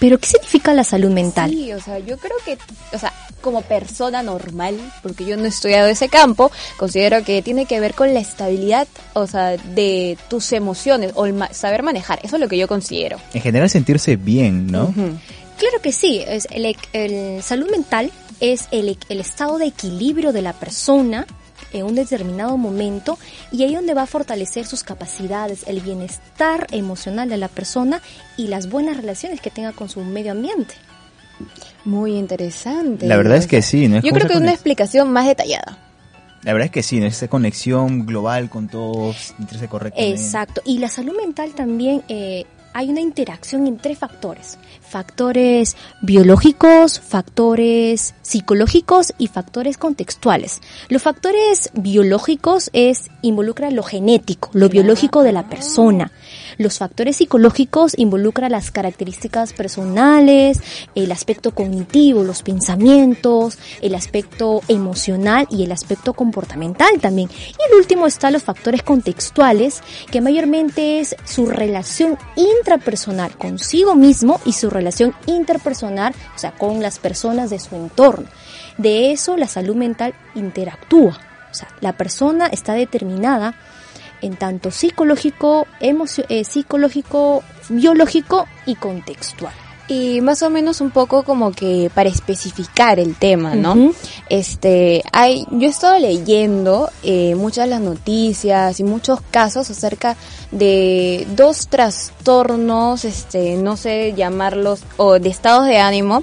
Pero ¿qué significa la salud mental? Sí, o sea, yo creo que, o sea, como persona normal, porque yo no he estudiado ese campo, considero que tiene que ver con la estabilidad, o sea, de tus emociones o el ma- saber manejar. Eso es lo que yo considero. En general sentirse bien, ¿no? Ujú. Claro que sí, es el, el salud mental es el, el estado de equilibrio de la persona en un determinado momento y ahí donde va a fortalecer sus capacidades, el bienestar emocional de la persona y las buenas relaciones que tenga con su medio ambiente. Muy interesante. La verdad es que sí, ¿no? Es Yo creo que una conex- explicación más detallada. La verdad es que sí, ¿no? esa conexión global con todos, sentirse correctamente. Exacto. Y la salud mental también eh, hay una interacción entre factores. Factores biológicos, factores psicológicos y factores contextuales. Los factores biológicos es involucra lo genético, lo biológico de la persona. Los factores psicológicos involucran las características personales, el aspecto cognitivo, los pensamientos, el aspecto emocional y el aspecto comportamental también. Y el último está los factores contextuales, que mayormente es su relación intrapersonal consigo mismo y su relación interpersonal, o sea, con las personas de su entorno. De eso la salud mental interactúa. O sea, la persona está determinada en tanto psicológico, emocio- eh, psicológico, biológico y contextual. Y más o menos un poco como que para especificar el tema, ¿no? Este, hay, yo he estado leyendo eh, muchas de las noticias y muchos casos acerca de dos trastornos, este, no sé llamarlos, o de estados de ánimo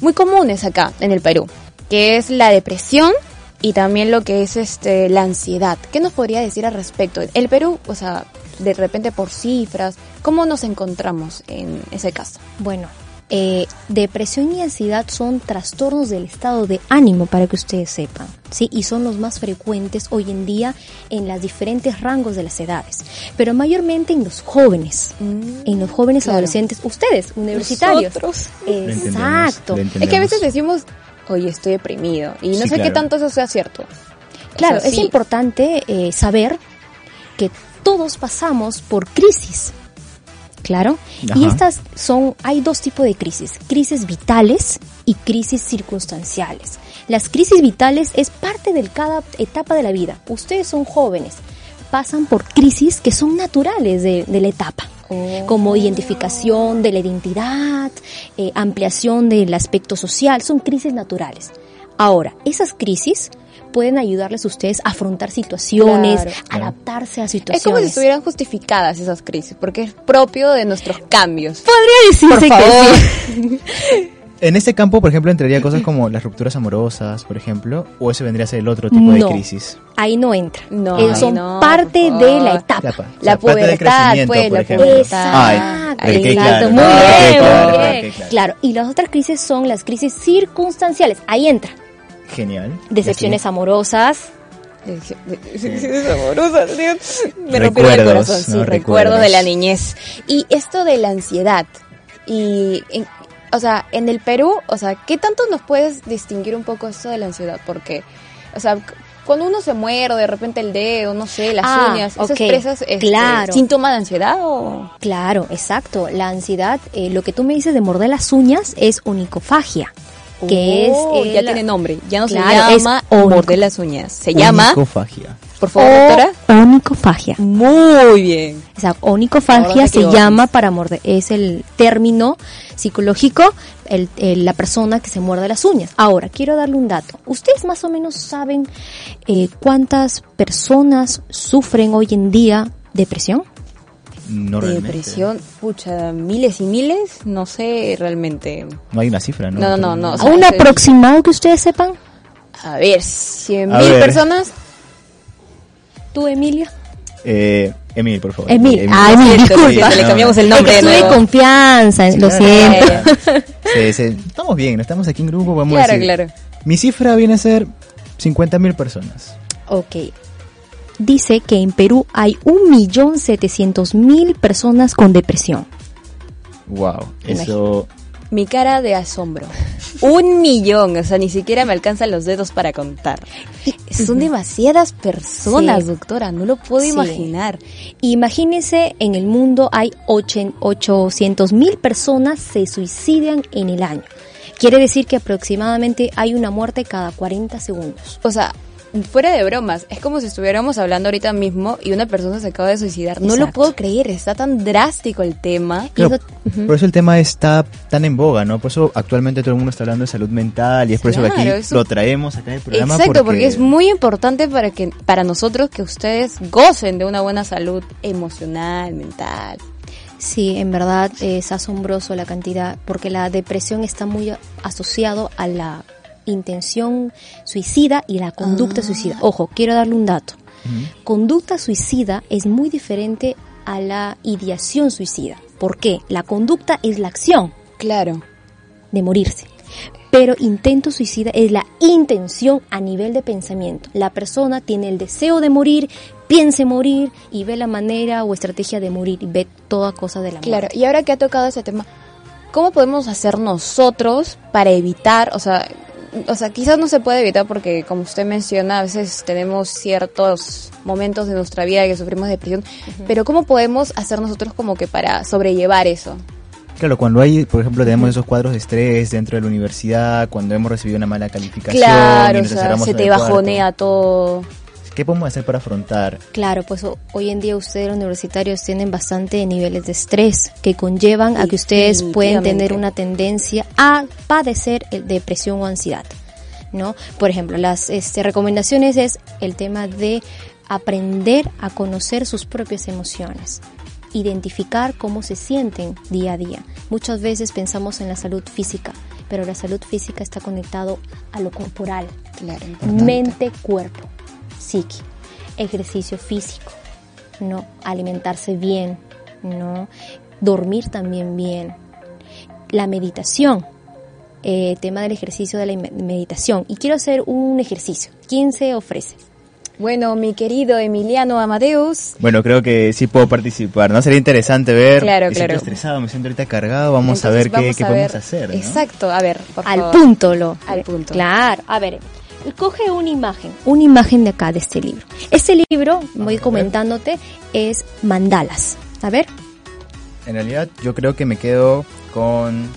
muy comunes acá en el Perú, que es la depresión y también lo que es este la ansiedad. ¿Qué nos podría decir al respecto? El Perú, o sea, de repente por cifras, ¿cómo nos encontramos en ese caso? Bueno, eh, depresión y ansiedad son trastornos del estado de ánimo para que ustedes sepan, ¿sí? Y son los más frecuentes hoy en día en los diferentes rangos de las edades, pero mayormente en los jóvenes, en los jóvenes Claro. adolescentes, ustedes, universitarios. Nosotros. Lo entendemos, Exacto. Es que a veces decimos, oye, estoy deprimido. Y no Sí, sé qué tanto eso sea cierto. O Claro, sea, es sí. importante eh, saber que todos pasamos por crisis. Claro. Y estas son, hay dos tipos de crisis, crisis vitales y crisis circunstanciales. Las crisis vitales es parte de cada etapa de la vida. Ustedes son jóvenes, pasan por crisis que son naturales de, de la etapa. Oh. Como identificación de la identidad, eh, ampliación del aspecto social, son crisis naturales. Ahora, esas crisis pueden ayudarles a ustedes a afrontar situaciones, Claro. adaptarse a Es situaciones. como si estuvieran justificadas esas crisis, porque es propio de nuestros cambios. Podría decirse Por que sí. En este campo, por ejemplo, entraría cosas como las rupturas amorosas, por ejemplo, o ese vendría a ser el otro tipo No. de crisis. Ahí no entra. No, Ellos ahí son no, parte de la etapa. La sea, parte del pubertad, crecimiento, pues, por la ejemplo. pubertad. Ay, Exacto, muy bien, claro, muy ok, bien. claro. Claro, y las otras crisis son las crisis circunstanciales. Ahí entra. Genial. Decepciones amorosas. Decepciones amorosas, Dios. Me rompieron el Recuerdos, corazón, sí, ¿no? recuerdo Recuerdos. de la niñez. Y esto de la ansiedad. Y, en- o sea, en el Perú, o sea, ¿qué tanto nos puedes distinguir un poco esto de la ansiedad? Porque, o sea, cuando uno se muere, de repente el dedo, no sé, las Ah, uñas, ¿eso ok, expresas este, claro. síntoma de ansiedad o...? Claro, exacto. La ansiedad, eh, lo que tú me dices de morder las uñas es onicofagia. Que Oh, es ya el- tiene nombre, ya no Claro, se es llama morder las uñas, se llama, Onicofagia. Por favor, doctora. Onicofagia. Muy bien. O sea, Ahora onicofagia se llama para morder, es el término psicológico, el, el- la persona que se muerde las uñas. Ahora, quiero darle un dato. ¿Ustedes más o menos saben eh, cuántas personas sufren hoy en día depresión? No realmente. Depresión, pucha, miles y miles, no sé realmente. No hay una cifra, ¿no? No, no, no, o ¿A sea, un aproximado que ustedes sepan? A ver, 100 A mil ver. personas. ¿Tú, Emilia? Eh, Emil, por favor. Emil. Ah, Emil, disculpa. siento, le cambiamos el nombre Es que de confianza, lo Claro. siento. Sí, sí. Estamos bien, no estamos aquí en grupo, vamos Claro, a decir. claro. Mi cifra viene a ser 50.000 personas. Ok. Dice que en Perú hay 1.700.000 personas con depresión. Wow, eso... Mi cara de asombro. Un millón, o sea, ni siquiera me alcanzan los dedos para contar. Son demasiadas personas, Sí. doctora, no lo puedo Sí. imaginar. Imagínense, en el mundo hay 800 mil personas se suicidan en el año. Quiere decir que aproximadamente hay una muerte cada 40 segundos. O sea, fuera de bromas, es como si estuviéramos hablando ahorita mismo y una persona se acaba de suicidar. No lo puedo creer, está tan drástico el tema. Claro, eso-. Por eso el tema está tan en boga, ¿no? Por eso actualmente todo el mundo está hablando de salud mental y es por eso que aquí eso- lo traemos acá en el programa. Exacto, porque... es muy importante para que para nosotros que ustedes gocen de una buena salud emocional, mental. Sí, en verdad es asombroso la cantidad, porque la depresión está muy asociado a la intención suicida y la conducta Ah. suicida. Ojo, quiero darle un dato. Conducta suicida es muy diferente a la ideación suicida. ¿Por qué? La conducta es la acción Claro. de morirse. Pero intento suicida es la intención a nivel de pensamiento. La persona tiene el deseo de morir, piense morir y ve la manera o estrategia de morir y ve toda cosa de la muerte. Claro, y ahora que ha tocado ese tema, ¿cómo podemos hacer nosotros para evitar, o sea, o sea, quizás no se puede evitar porque como usted menciona, a veces tenemos ciertos momentos de nuestra vida que sufrimos depresión, pero ¿cómo podemos hacer nosotros como que para sobrellevar eso? Claro, cuando hay, por ejemplo, tenemos esos cuadros de estrés dentro de la universidad, cuando hemos recibido una mala calificación y Claro, o sea, se te cuarto. bajonea todo. ¿Qué podemos hacer para afrontar? Claro, pues hoy en día ustedes los universitarios tienen bastante niveles de estrés que conllevan a que ustedes pueden tener una tendencia a padecer depresión o ansiedad, ¿no? Por ejemplo, las este, recomendaciones es el tema de aprender a conocer sus propias emociones, identificar cómo se sienten día a día. Muchas veces pensamos en la salud física, pero la salud física está conectado a lo corporal, Claro, mente, cuerpo, psique, ejercicio físico, no alimentarse bien, no dormir también bien, la meditación, eh, tema del ejercicio de la me- meditación. Y quiero hacer un ejercicio. ¿Quién se ofrece? Bueno, mi querido Emiliano Amadeus, Bueno, creo que sí puedo participar, ¿no? Sería interesante ver. Claro, Me siento claro. estresado, me siento ahorita cargado, vamos a ver qué, vamos qué a podemos ver- hacer, ¿no? Exacto, a ver, por Al favor. punto, lo. Al punto. Claro. A ver, coge una imagen, una imagen de acá, de este libro. Este libro, voy comentándote, es mandalas. A ver, En realidad, yo creo que me quedo con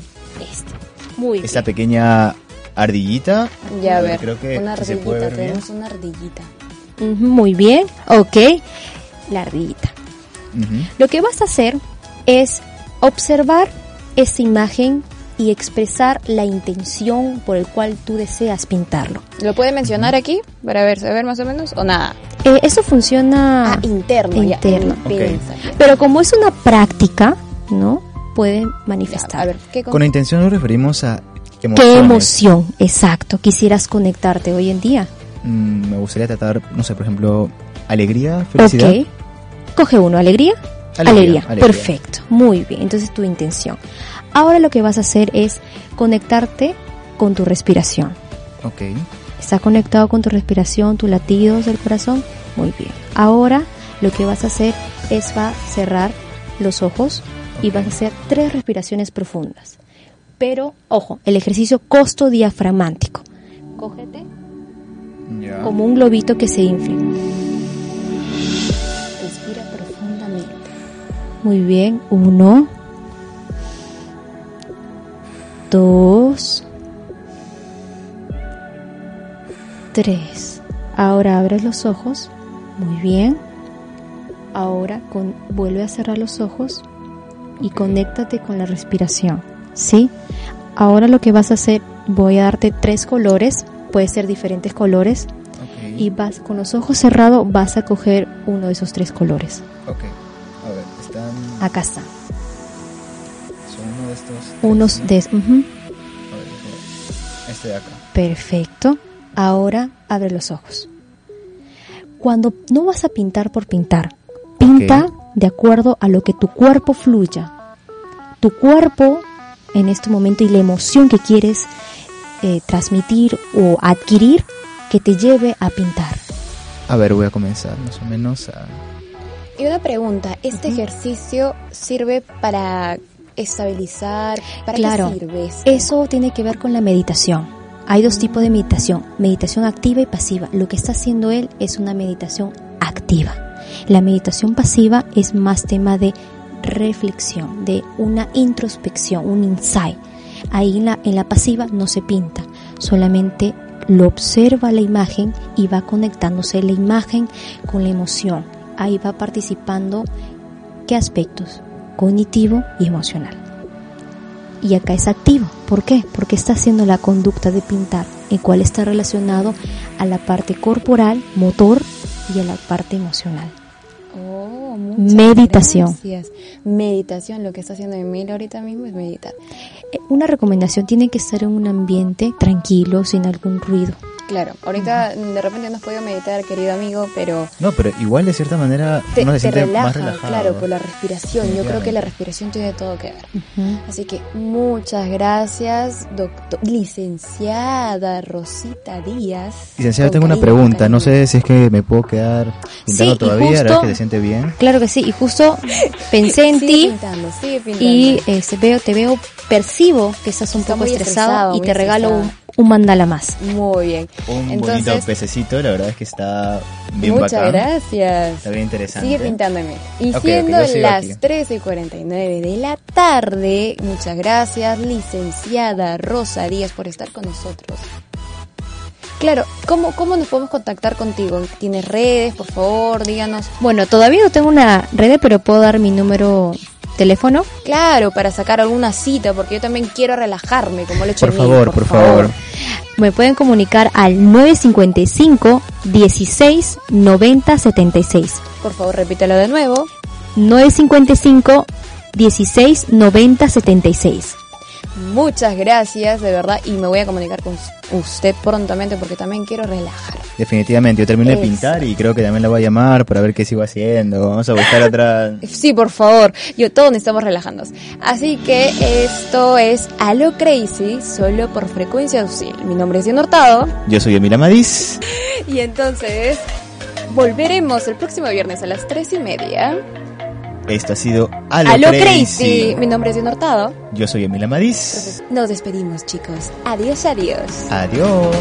este. Muy esta bien. pequeña ardillita. Ya a ver, creo que una se puede ardillita, ver bien. tenemos una ardillita. Muy bien, ok. La ardillita. Lo que vas a hacer es observar esta imagen y expresar la intención por el cual tú deseas pintarlo. ¿Lo puede mencionar aquí para ver, saber más o menos o nada? Eh, eso funciona Ah, interno, interno. Pero como es una práctica, ¿no? Pueden Ya, manifestar. A ver, ¿qué Con la intención nos referimos a ¿Qué emoción, exacto, quisieras conectarte hoy en día? Mm, me gustaría tratar, no sé, por ejemplo, alegría, felicidad. Ok. Coge uno, alegría. Alegría, perfecto, muy bien, entonces tu intención. Ahora lo que vas a hacer es conectarte con tu respiración. Ok. ¿Está conectado con tu respiración, tus latidos del corazón? Muy bien. Ahora lo que vas a hacer es va a cerrar los ojos y vas a hacer tres respiraciones profundas. Pero, ojo, el ejercicio costo diafragmático. Cógete como un globito que se infle. Muy bien. Uno. Dos. Tres. Ahora abres los ojos. Muy bien. Ahora con, vuelve a cerrar los ojos y conéctate con la respiración. ¿Sí? Ahora lo que vas a hacer, voy a darte tres colores. Puede ser diferentes colores y vas con los ojos cerrados vas a coger uno de esos tres colores. A ver, están. Acá está. Son uno de estos. Unos ¿no? de. Este de acá. perfecto. Ahora abre los ojos. Cuando no vas a pintar por pintar, pinta de acuerdo a lo que tu cuerpo fluya. Tu cuerpo en este momento y la emoción que quieres eh, transmitir o adquirir que te lleve a pintar. A ver, voy a comenzar más o menos a. Y una pregunta, ¿este ejercicio sirve para estabilizar? ¿Para Claro. qué sirve esto? Eso tiene que ver con la meditación. Hay dos tipos de meditación, meditación activa y pasiva. Lo que está haciendo él es una meditación activa. La meditación pasiva es más tema de reflexión, de una introspección, un insight. Ahí en la, en la pasiva no se pinta, solamente lo observa la imagen y va conectándose la imagen con la emoción. Ahí va participando qué aspectos, cognitivo y emocional y acá es activo. ¿Por qué? Porque está haciendo la conducta de pintar, el cual está relacionado a la parte corporal, motor y a la parte emocional. Oh, Meditación. gracias. Meditación, lo que está haciendo Emilio ahorita mismo es meditar. Eh, Una recomendación tiene que estar en un ambiente tranquilo, sin algún ruido. Claro, ahorita de repente no has podido meditar, querido amigo, pero No, pero igual de cierta manera te, uno se te siente relaja, más relajado. claro, por la respiración. Yo creo que la respiración tiene todo que ver. Así que muchas gracias, doctor, licenciada Rosita Díaz. Licenciado, Con tengo una pregunta. No sé si es que me puedo quedar pintando Sí, todavía. Justo- que se siente bien. Claro que sí, y justo pensé en ti y este, veo, te veo, percibo que estás un Está poco estresado, estresado, y te regalo un. Un mandala más. Muy bien. Un bonito pececito, la verdad es que está bien muchas bacán. gracias. Está bien interesante. Sigue pintándome. Y Ok, ok, siendo sigo las aquí. 13 y 49 de la tarde, muchas gracias, licenciada Rosa Díaz, por estar con nosotros. Claro, ¿cómo, ¿cómo nos podemos contactar contigo? ¿Tienes redes? Por favor, díganos. Bueno, todavía no tengo una red, pero puedo dar mi número teléfono. Claro, para sacar alguna cita, porque yo también quiero relajarme, como lo he hecho Por favor, por favor. Me pueden comunicar al 955 16 90 76. Por favor, repítelo de nuevo. 955 16 90 76. Muchas gracias, de verdad, y me voy a comunicar con usted prontamente porque también quiero relajar. Definitivamente, yo terminé de pintar y creo que también la voy a llamar para ver qué sigo haciendo. Vamos a buscar otra. Sí, por favor. Yo todos necesitamos relajarnos. Así que esto es A lo Crazy, solo por frecuencia auxil. Mi nombre es Diana Hurtado. Yo soy Emil Amadís. Y entonces volveremos el próximo viernes a las tres y media. Esto ha sido A lo, A lo crazy. Crazy. Mi nombre es Diana Hurtado. Yo soy Emil Amadís. Nos despedimos, chicos. Adiós, adiós. Adiós.